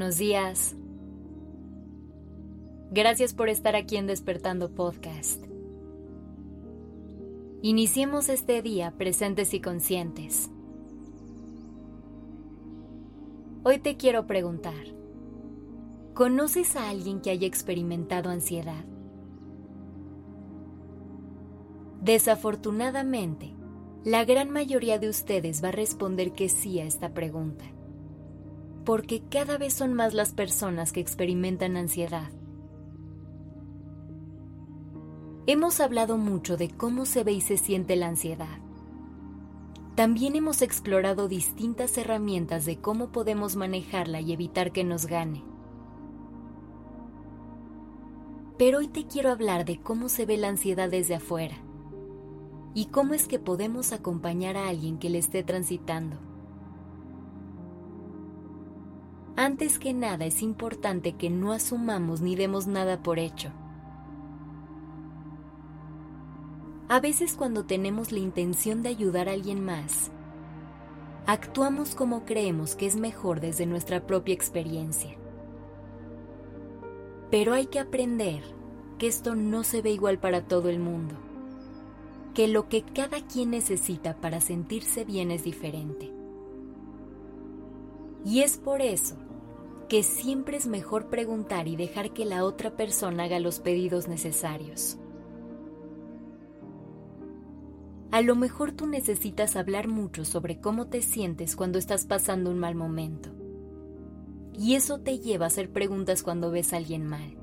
buenos días. Gracias por estar aquí en Despertando Podcast. Iniciemos este día presentes y conscientes. Hoy te quiero preguntar, ¿conoces a alguien que haya experimentado ansiedad? Desafortunadamente, la gran mayoría de ustedes va a responder que sí a esta pregunta porque cada vez son más las personas que experimentan ansiedad. Hemos hablado mucho de cómo se ve y se siente la ansiedad. También hemos explorado distintas herramientas de cómo podemos manejarla y evitar que nos gane. Pero hoy te quiero hablar de cómo se ve la ansiedad desde afuera y cómo es que podemos acompañar a alguien que le esté transitando. Antes que nada es importante que no asumamos ni demos nada por hecho. A veces cuando tenemos la intención de ayudar a alguien más, actuamos como creemos que es mejor desde nuestra propia experiencia. Pero hay que aprender que esto no se ve igual para todo el mundo, que lo que cada quien necesita para sentirse bien es diferente. Y es por eso que siempre es mejor preguntar y dejar que la otra persona haga los pedidos necesarios. A lo mejor tú necesitas hablar mucho sobre cómo te sientes cuando estás pasando un mal momento. Y eso te lleva a hacer preguntas cuando ves a alguien mal.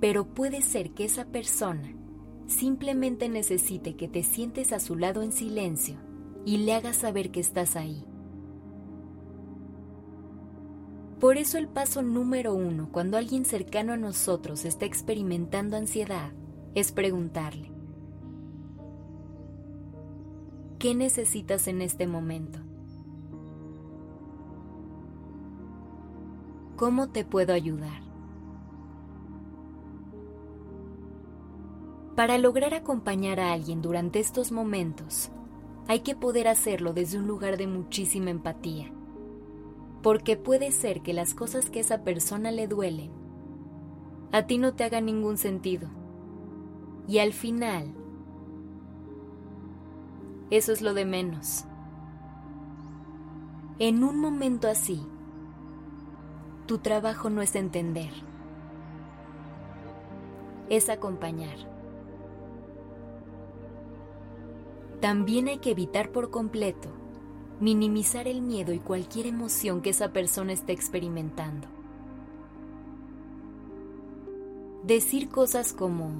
Pero puede ser que esa persona simplemente necesite que te sientes a su lado en silencio y le hagas saber que estás ahí por eso el paso número uno cuando alguien cercano a nosotros está experimentando ansiedad es preguntarle, ¿qué necesitas en este momento? ¿Cómo te puedo ayudar? Para lograr acompañar a alguien durante estos momentos, hay que poder hacerlo desde un lugar de muchísima empatía porque puede ser que las cosas que a esa persona le duelen a ti no te hagan ningún sentido. Y al final, eso es lo de menos. En un momento así, tu trabajo no es entender, es acompañar. También hay que evitar por completo minimizar el miedo y cualquier emoción que esa persona esté experimentando. Decir cosas como,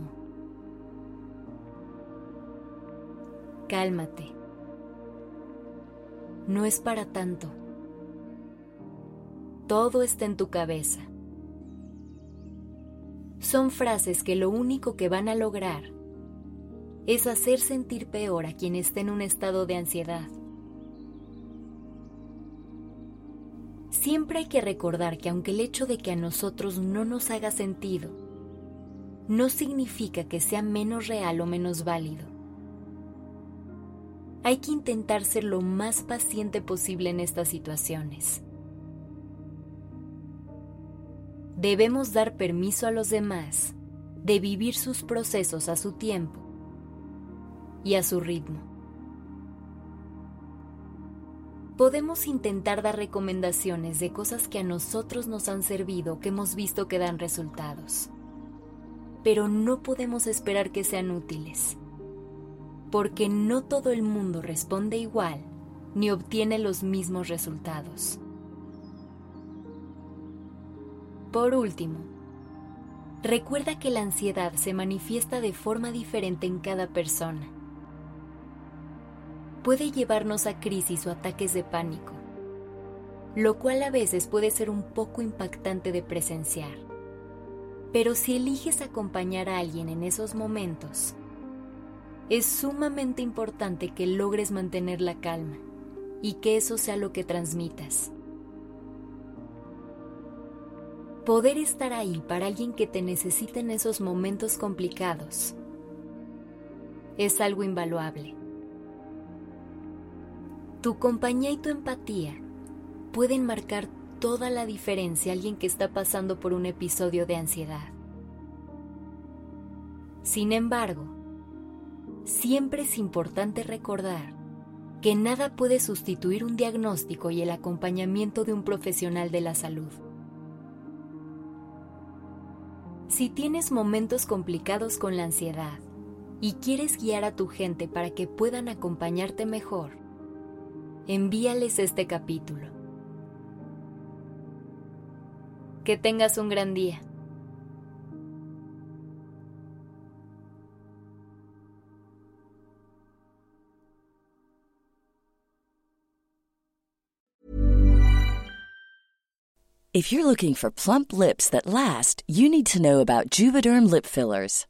cálmate, no es para tanto, todo está en tu cabeza. Son frases que lo único que van a lograr es hacer sentir peor a quien esté en un estado de ansiedad. Siempre hay que recordar que aunque el hecho de que a nosotros no nos haga sentido, no significa que sea menos real o menos válido. Hay que intentar ser lo más paciente posible en estas situaciones. Debemos dar permiso a los demás de vivir sus procesos a su tiempo y a su ritmo podemos intentar dar recomendaciones de cosas que a nosotros nos han servido, que hemos visto que dan resultados. Pero no podemos esperar que sean útiles, porque no todo el mundo responde igual ni obtiene los mismos resultados. Por último, recuerda que la ansiedad se manifiesta de forma diferente en cada persona puede llevarnos a crisis o ataques de pánico, lo cual a veces puede ser un poco impactante de presenciar. Pero si eliges acompañar a alguien en esos momentos, es sumamente importante que logres mantener la calma y que eso sea lo que transmitas. Poder estar ahí para alguien que te necesita en esos momentos complicados es algo invaluable. Tu compañía y tu empatía pueden marcar toda la diferencia a alguien que está pasando por un episodio de ansiedad. Sin embargo, siempre es importante recordar que nada puede sustituir un diagnóstico y el acompañamiento de un profesional de la salud. Si tienes momentos complicados con la ansiedad y quieres guiar a tu gente para que puedan acompañarte mejor, envíales este capítulo. Que tengas un gran día. If you're looking for plump lips that last, you need to know about Juvederm lip fillers.